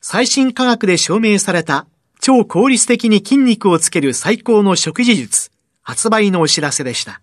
最新科学で証明された超効率的に筋肉をつける最高の食事術、発売のお知らせでした。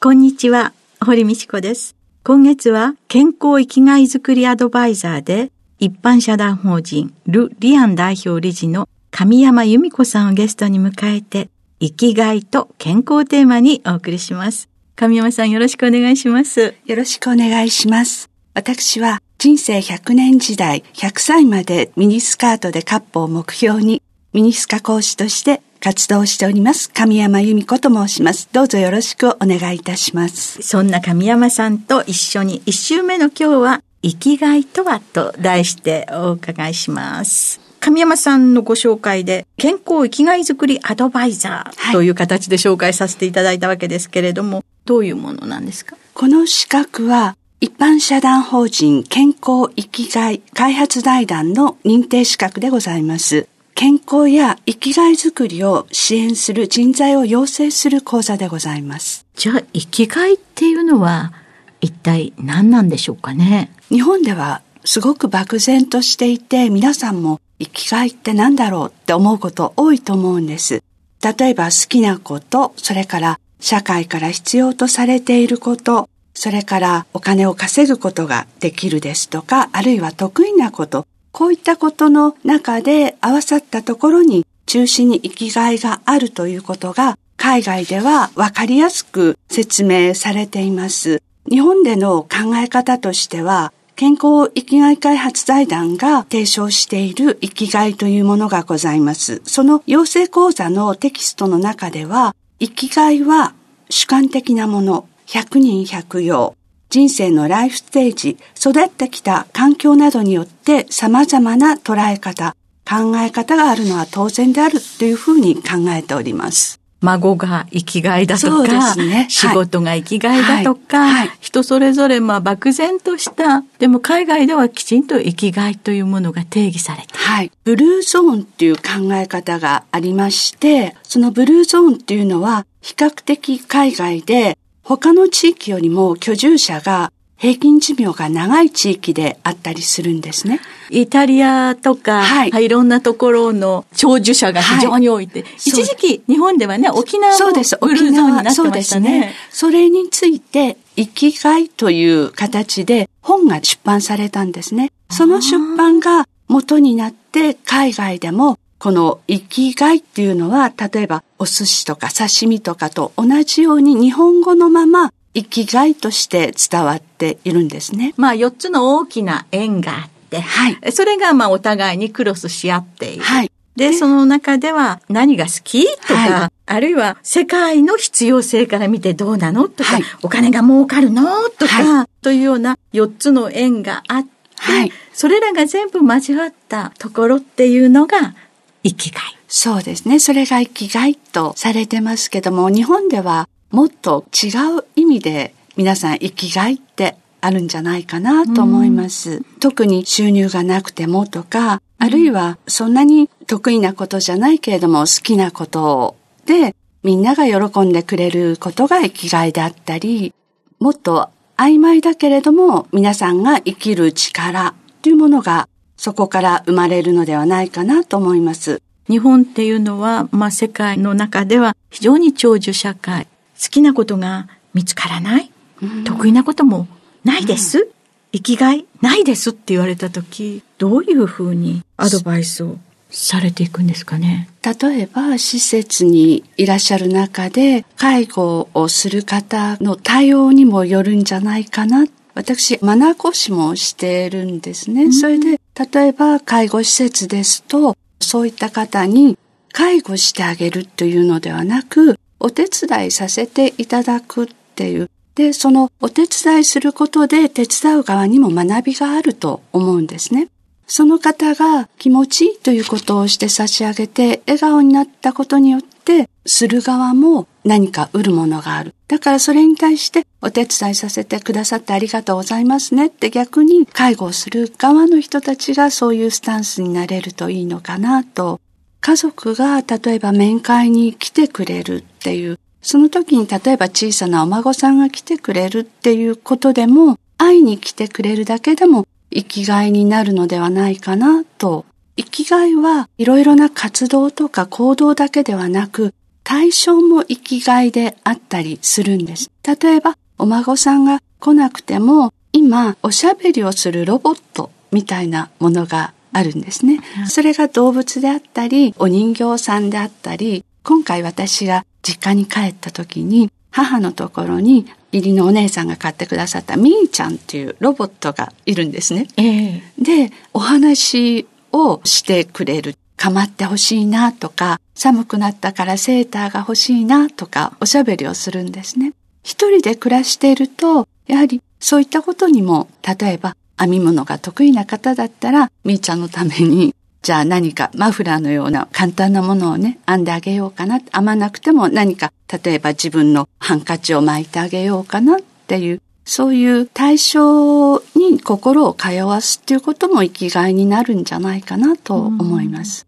こんにちは、堀道子です。今月は健康生きがいづくりアドバイザーで一般社団法人ル・リアン代表理事の神山由美子さんをゲストに迎えて生きがいと健康テーマにお送りします。神山さんよろしくお願いします。よろしくお願いします。私は人生100年時代100歳までミニスカートでカップを目標にミニスカ講師として活動しております。神山由美子と申します。どうぞよろしくお願いいたします。そんな神山さんと一緒に1週目の今日は生きがいとはと題してお伺いします。神山さんのご紹介で、健康生きがいづくりアドバイザーという形で紹介させていただいたわけですけれども、はい、どういうものなんですか？この資格は、一般社団法人健康生きがい開発財団の認定資格でございます。健康や生きがいづくりを支援する人材を養成する講座でございます。じゃあ、生きがいっていうのは一体何なんでしょうかね？日本ではすごく漠然としていて、皆さんも生きがいって何だろうって思うこと多いと思うんです。例えば好きなこと、それから社会から必要とされていること、それからお金を稼ぐことができるですとか、あるいは得意なこと、こういったことの中で合わさったところに中心に生きがいがあるということが海外ではわかりやすく説明されています。日本での考え方としては健康生きがい開発財団が提唱している生きがいというものがございます。その養成講座のテキストの中では、生きがいは主観的なもの、100人100用、人生のライフステージ、育ってきた環境などによって様々な捉え方、考え方があるのは当然であるというふうに考えております。孫が生きがいだとか、ね、仕事が生きがいだとか、はい。はい、人それぞれまあ漠然とした、でも海外ではきちんと生きがいというものが定義されてはい。ブルーゾーンっていう考え方がありまして、そのブルーゾーンっていうのは比較的海外で他の地域よりも居住者が平均寿命が長い地域であったりするんですね。イタリアとか、はい、いろんなところの長寿者が非常に多いって、はい、一時期日本ではね、沖縄もブルーゾーンになってましたね。ねそれについて、生きがいという形で本が出版されたんですね。その出版が元になって海外でもこの生きがいっていうのは、例えばお寿司とか刺身とかと同じように日本語のまま生きがいとして伝わっているんですね。まあ4つの大きな円があって、はい。それがまあお互いにクロスし合っている。はい。で、その中では何が好きとか、はい、あるいは世界の必要性から見てどうなのとか、はい、お金が儲かるのとか、はい、というような4つの円があって、はい、それらが全部交わったところっていうのが生きがい。そうですね。それが生きがいとされてますけども、日本ではもっと違う意味で皆さん生きがいってあるんじゃないかなと思います。特に収入がなくてもとか、あるいはそんなに得意なことじゃないけれども好きなことでみんなが喜んでくれることが生きがいであったり、もっと曖昧だけれども皆さんが生きる力というものがそこから生まれるのではないかなと思います。日本っていうのは、まあ世界の中では非常に長寿社会。好きなことが見つからない、うん、得意なこともないです、生きがいないですって言われた時、どういうふうにアドバイスをされていくんですかね？例えば施設にいらっしゃる中で介護をする方の対応にもよるんじゃないかな私、マナー講師もしてるんですね。うん、それで、例えば介護施設ですと、そういった方に介護してあげるというのではなく、お手伝いさせていただくっていう。で、そのお手伝いすることで手伝う側にも学びがあると思うんですね。その方が気持ちいいということをして差し上げて、笑顔になったことによって、する側も何か得るものがある。だからそれに対してお手伝いさせてくださってありがとうございますねって逆に介護をする側の人たちがそういうスタンスになれるといいのかなと。家族が例えば面会に来てくれるっていう、その時に例えば小さなお孫さんが来てくれるっていうことでも、会いに来てくれるだけでも生きがいになるのではないかなと。生きがいはいろいろな活動とか行動だけではなく、対象も生きがいであったりするんです。例えば、お孫さんが来なくても、今、おしゃべりをするロボットみたいなものがあるんですね。それが動物であったり、お人形さんであったり、今回私が実家に帰った時に、母のところに義理のお姉さんが買ってくださったみーちゃんっていうロボットがいるんですね。えー、で、お話をしてくれる。構ってほしいなとか、寒くなったからセーターが欲しいなとか、おしゃべりをするんですね。一人で暮らしていると、やはりそういったことにも、例えば編み物が得意な方だったら、みーちゃんのためにじゃあ何かマフラーのような簡単なものをね、編んであげようかな。編まなくても何か、例えば自分のハンカチを巻いてあげようかなっていう、そういう対象に心を通わすっていうことも生きがいになるんじゃないかなと思います。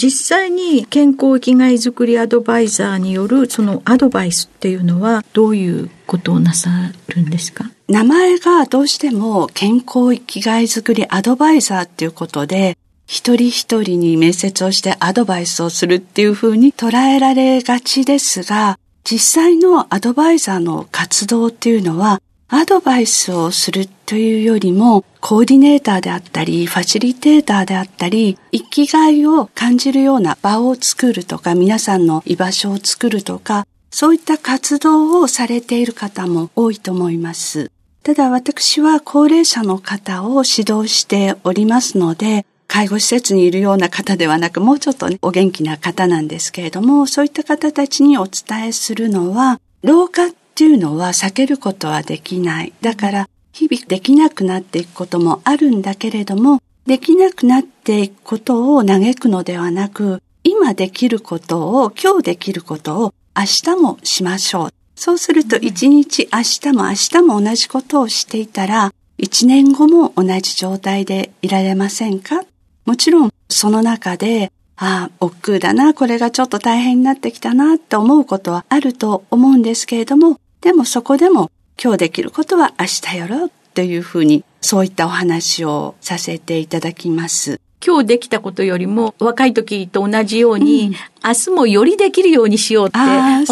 実際に健康生きがいづくりアドバイザーによるそのアドバイスっていうのはどういうことをなさるんですか？名前がどうしても健康生きがいづくりアドバイザーっていうことで一人一人に面接をしてアドバイスをするっていうふうに捉えられがちですが、実際のアドバイザーの活動っていうのは、アドバイスをするというよりも、コーディネーターであったり、ファシリテーターであったり、生きがいを感じるような場を作るとか、皆さんの居場所を作るとか、そういった活動をされている方も多いと思います。ただ私は高齢者の方を指導しておりますので、介護施設にいるような方ではなく、もうちょっとね、お元気な方なんですけれども、そういった方たちにお伝えするのは、老化っていうのは避けることはできない。だから、日々できなくなっていくこともあるんだけれども、できなくなっていくことを嘆くのではなく、今できることを、今日できることを明日もしましょう。そうすると一日明日も明日も同じことをしていたら、一年後も同じ状態でいられませんか？もちろんその中で、ああ、億劫だな、これがちょっと大変になってきたなって思うことはあると思うんですけれども、でもそこでも今日できることは明日やろうっていうふうに、そういったお話をさせていただきます。今日できたことよりも若い時と同じように、うん、明日もよりできるようにしようって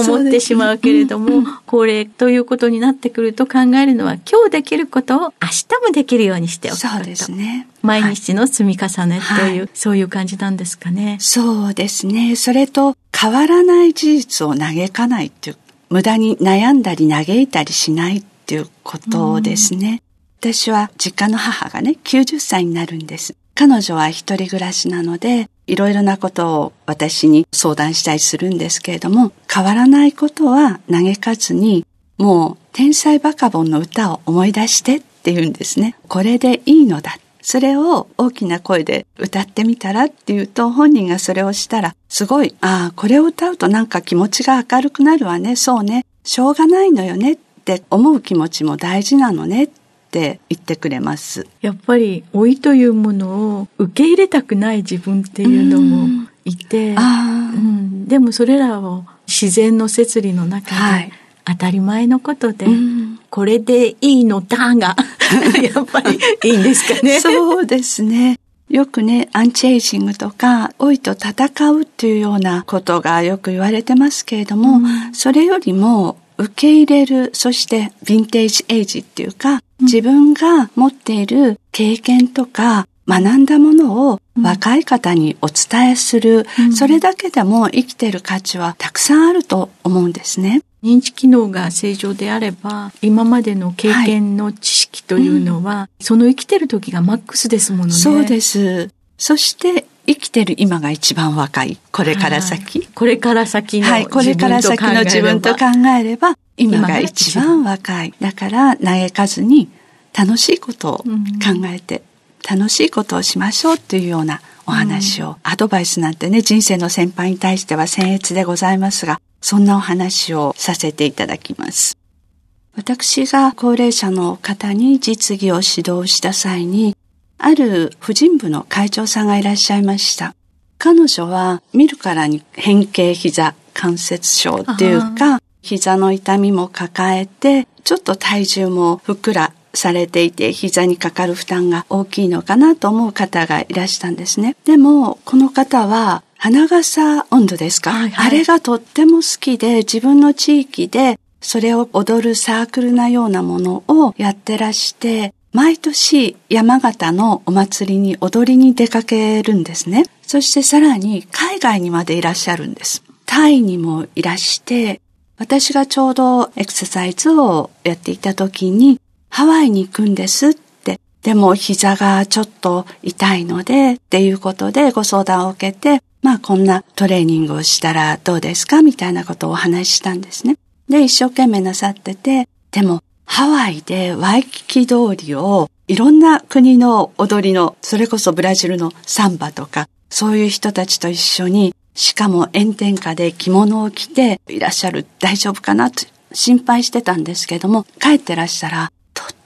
思ってしまうけれども、ねうん、高齢ということになってくると考えるのは今日できることを明日もできるようにしておくこと。そうですね。毎日の積み重ねという、はい、そういう感じなんですかね。そうですね。それと変わらない事実を嘆かないっていう、無駄に悩んだり嘆いたりしないっていうことですね。私は実家の母がね、90歳になるんです。彼女は一人暮らしなので、いろいろなことを私に相談したりするんですけれども、変わらないことは嘆かずに、もう天才バカボンの歌を思い出してって言うんですね。これでいいのだ。それを大きな声で歌ってみたらって言うと本人がそれをしたらすごい、ああ、これを歌うとなんか気持ちが明るくなるわね。そうね。しょうがないのよねって思う気持ちも大事なのねって言ってくれます。やっぱり老いというものを受け入れたくない自分っていうのもいて、うん、でもそれらを自然の摂理の中で当たり前のことで、これでいいのだが やっぱりいいんですかね。そうですね。よくね、アンチエイジングとか、老いと戦うっていうようなことがよく言われてますけれども、うん、それよりも受け入れる、そしてヴィンテージエイジっていうか、自分が持っている経験とか学んだものを若い方にお伝えする、うん、それだけでも生きている価値はたくさんあると思うんですね。認知機能が正常であれば、今までの経験の知識というのは、はいうん、その生きてる時がマックスですものね。そうです。そして生きてる今が一番若い。これから先。これから先の、はい、これから先の自分と考えれば、今が一番若い。だから嘆かずに楽しいことを考えて、うん、楽しいことをしましょうというようなお話を、うん、アドバイスなんてね、人生の先輩に対しては僭越でございますが、そんなお話をさせていただきます。私が高齢者の方に実技を指導した際に、ある婦人部の会長さんがいらっしゃいました。彼女は見るからに変形膝関節症っていうか、膝の痛みも抱えて、ちょっと体重もふっくらされていて、膝にかかる負担が大きいのかなと思う方がいらしたんですね。でも、この方は、花笠温度ですか、はいはい、あれがとっても好きで、自分の地域でそれを踊るサークルなようなものをやってらして、毎年山形のお祭りに踊りに出かけるんですね。そしてさらに海外にまでいらっしゃるんです。タイにもいらして、私がちょうどエクササイズをやっていた時に、ハワイに行くんですって、でも膝がちょっと痛いのでっていうことでご相談を受けて、まあこんなトレーニングをしたらどうですかみたいなことをお話ししたんですね。で、一生懸命なさってて、でもハワイでワイキキ通りをいろんな国の踊りの、それこそブラジルのサンバとか、そういう人たちと一緒に、しかも炎天下で着物を着ていらっしゃる大丈夫かなと心配してたんですけども、帰ってらしたら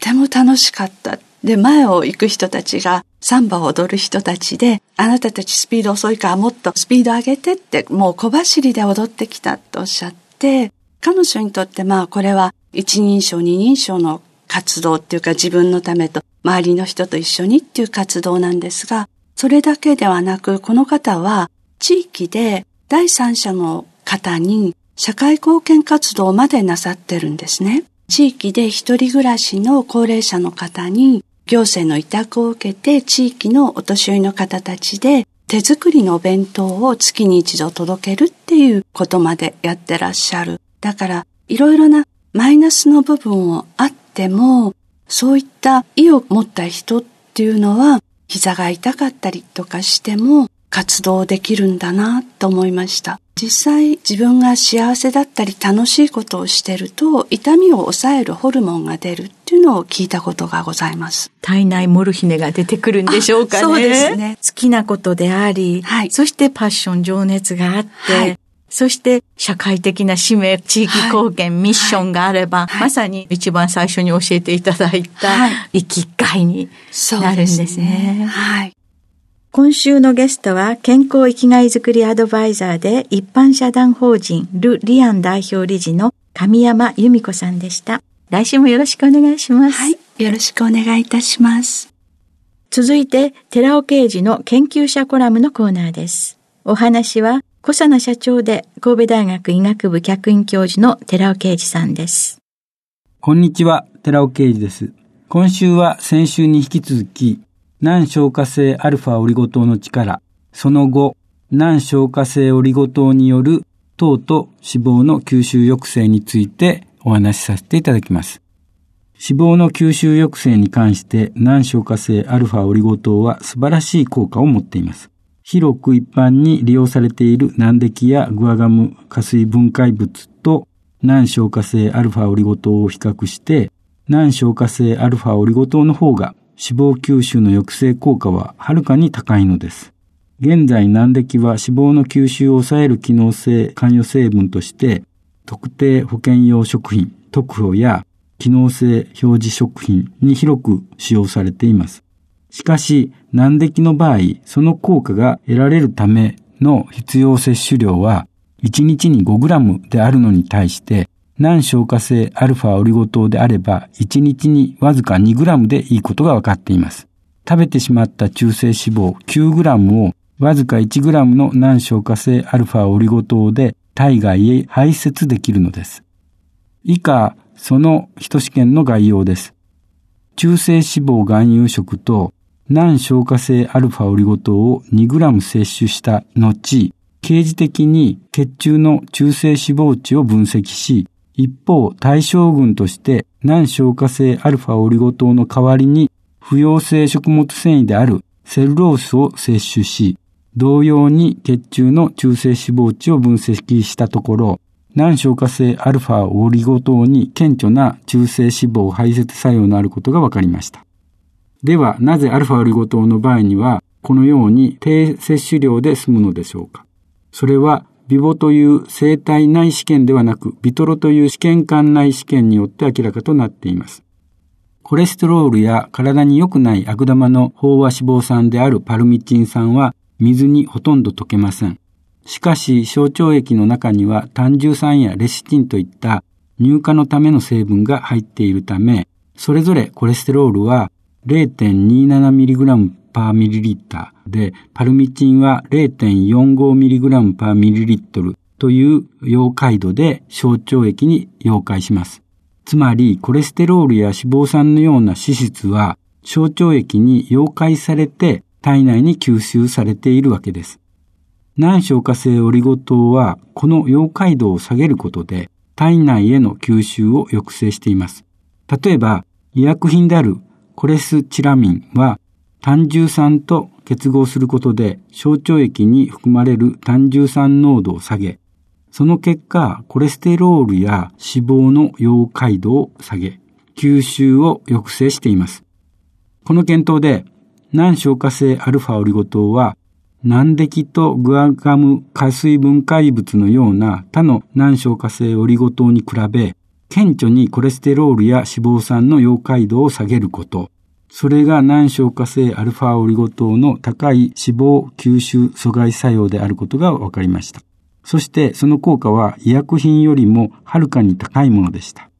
ても楽しかった。で、前を行く人たちがサンバを踊る人たちで、あなたたちスピード遅いからもっとスピード上げてって、もう小走りで踊ってきたとおっしゃって、彼女にとってまあこれは一人称二人称の活動っていうか自分のためと周りの人と一緒にっていう活動なんですが、それだけではなく、この方は地域で第三者の方に社会貢献活動までなさってるんですね。地域で一人暮らしの高齢者の方に行政の委託を受けて地域のお年寄りの方たちで手作りのお弁当を月に一度届けるっていうことまでやってらっしゃる。だからいろいろなマイナスの部分をあっても、そういった意を持った人っていうのは、膝が痛かったりとかしても活動できるんだなと思いました。実際自分が幸せだったり楽しいことをしてると痛みを抑えるホルモンが出るっていうのを聞いたことがございます。体内モルヒネが出てくるんでしょうかね。そうですね。好きなことであり、はい、そしてパッション、情熱があって、はいそして社会的な使命、地域貢献、はい、ミッションがあれば、はい、まさに一番最初に教えていただいた生きがいになるんですね。ねはい。今週のゲストは健康生きがいづくりアドバイザーで一般社団法人ル・リアン代表理事の神山由美子さんでした。来週もよろしくお願いします。はい。よろしくお願いいたします。続いて、寺尾刑事の研究者コラムのコーナーです。お話は小佐奈社長で神戸大学医学部客員教授の寺尾啓二さんです。こんにちは、寺尾啓二です。今週は先週に引き続き、難消化性アルファオリゴ糖の力、その後、難消化性オリゴ糖による糖と脂肪の吸収抑制についてお話しさせていただきます。脂肪の吸収抑制に関して難消化性アルファオリゴ糖は素晴らしい効果を持っています。広く一般に利用されている難敵やグアガム加水分解物と難消化性アルファオリゴ糖を比較して、難消化性アルファオリゴ糖の方が脂肪吸収の抑制効果ははるかに高いのです。現在難敵は脂肪の吸収を抑える機能性関与成分として、特定保険用食品、特保や機能性表示食品に広く使用されています。しかし、難敵の場合、その効果が得られるための必要摂取量は、1日に 5g であるのに対して、難消化性アルファオリゴ糖であれば、1日にわずか 2g でいいことが分かっています。食べてしまった中性脂肪 9g をわずか 1g の難消化性アルファオリゴ糖で体外へ排泄できるのです。以下、その一試験の概要です。中性脂肪含有食と難消化性アルファオリゴ糖を 2g 摂取した後、刑事的に血中の中性脂肪値を分析し、一方、対象群として難消化性アルファオリゴ糖の代わりに不溶性食物繊維であるセルロースを摂取し、同様に血中の中性脂肪値を分析したところ、難消化性アルファオリゴ糖に顕著な中性脂肪排泄作用のあることが分かりました。では、なぜアルファオリゴ糖の場合には、このように低摂取量で済むのでしょうかそれは、ビボという生体内試験ではなく、ビトロという試験管内試験によって明らかとなっています。コレステロールや体に良くない悪玉の飽和脂肪酸であるパルミチン酸は水にほとんど溶けません。しかし、小腸液の中には単重酸やレシチンといった乳化のための成分が入っているため、それぞれコレステロールは 0.27mg パーミリリッターで、パルミチンは 0.45mg パーミリリットルという溶解度で小腸液に溶解します。つまり、コレステロールや脂肪酸のような脂質は、小腸液に溶解されて体内に吸収されているわけです。難消化性オリゴ糖は、この溶解度を下げることで、体内への吸収を抑制しています。例えば、医薬品であるコレスチラミンは、単重酸と結合することで、小腸液に含まれる単重酸濃度を下げ、その結果、コレステロールや脂肪の溶解度を下げ、吸収を抑制しています。この検討で、難消化性アルファオリゴ糖は、難敵とグアガム加水分解物のような他の難消化性オリゴ糖に比べ、顕著にコレステロールや脂肪酸の溶解度を下げること、それが難消化性アルファオリゴ糖の高い脂肪吸収阻害作用であることが分かりました。そしてその効果は医薬品よりもはるかに高いものでした。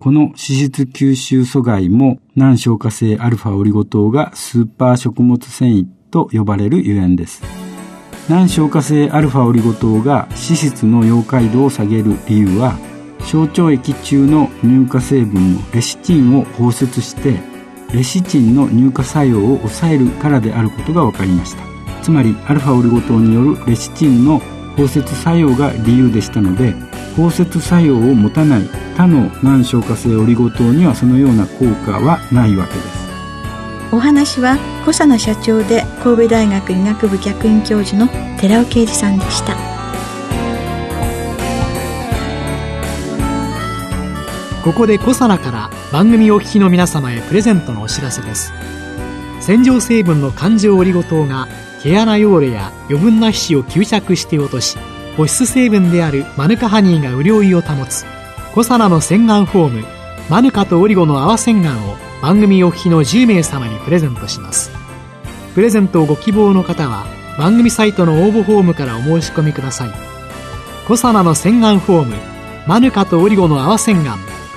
この脂質吸収阻害も難消化性アルファオリゴ糖がスーパー食物繊維と呼ばれるゆえんです。難消化性アルファオリゴ糖が脂質の溶解度を下げる理由は小腸液中の乳化成分のレシチンを包摂してレシチンの乳化作用を抑えるからであることが分かりました。つまりアルファオリゴ糖によるレシチンの包摂作用が理由でしたので包摂作用を持たない他の難消化性オリゴ糖にはそのような効果はないわけです。お話は小佐奈社長で神戸大学医学部客員教授の寺尾啓二さんでした。ここで小佐奈から番組お聞きの皆様へプレゼントのお知らせです。洗浄成分の環状オリゴ糖が毛穴汚れや余分な皮脂を吸着して落とし保湿成分であるマヌカハニーが潤いを保つコサナの洗顔フォームマヌカとオリゴの泡洗顔を番組お聞きの10名様にプレゼントします。プレゼントをご希望の方は番組サイトの応募フォームからお申し込みください。コサナの洗顔フォームマヌカとオリゴの泡洗顔。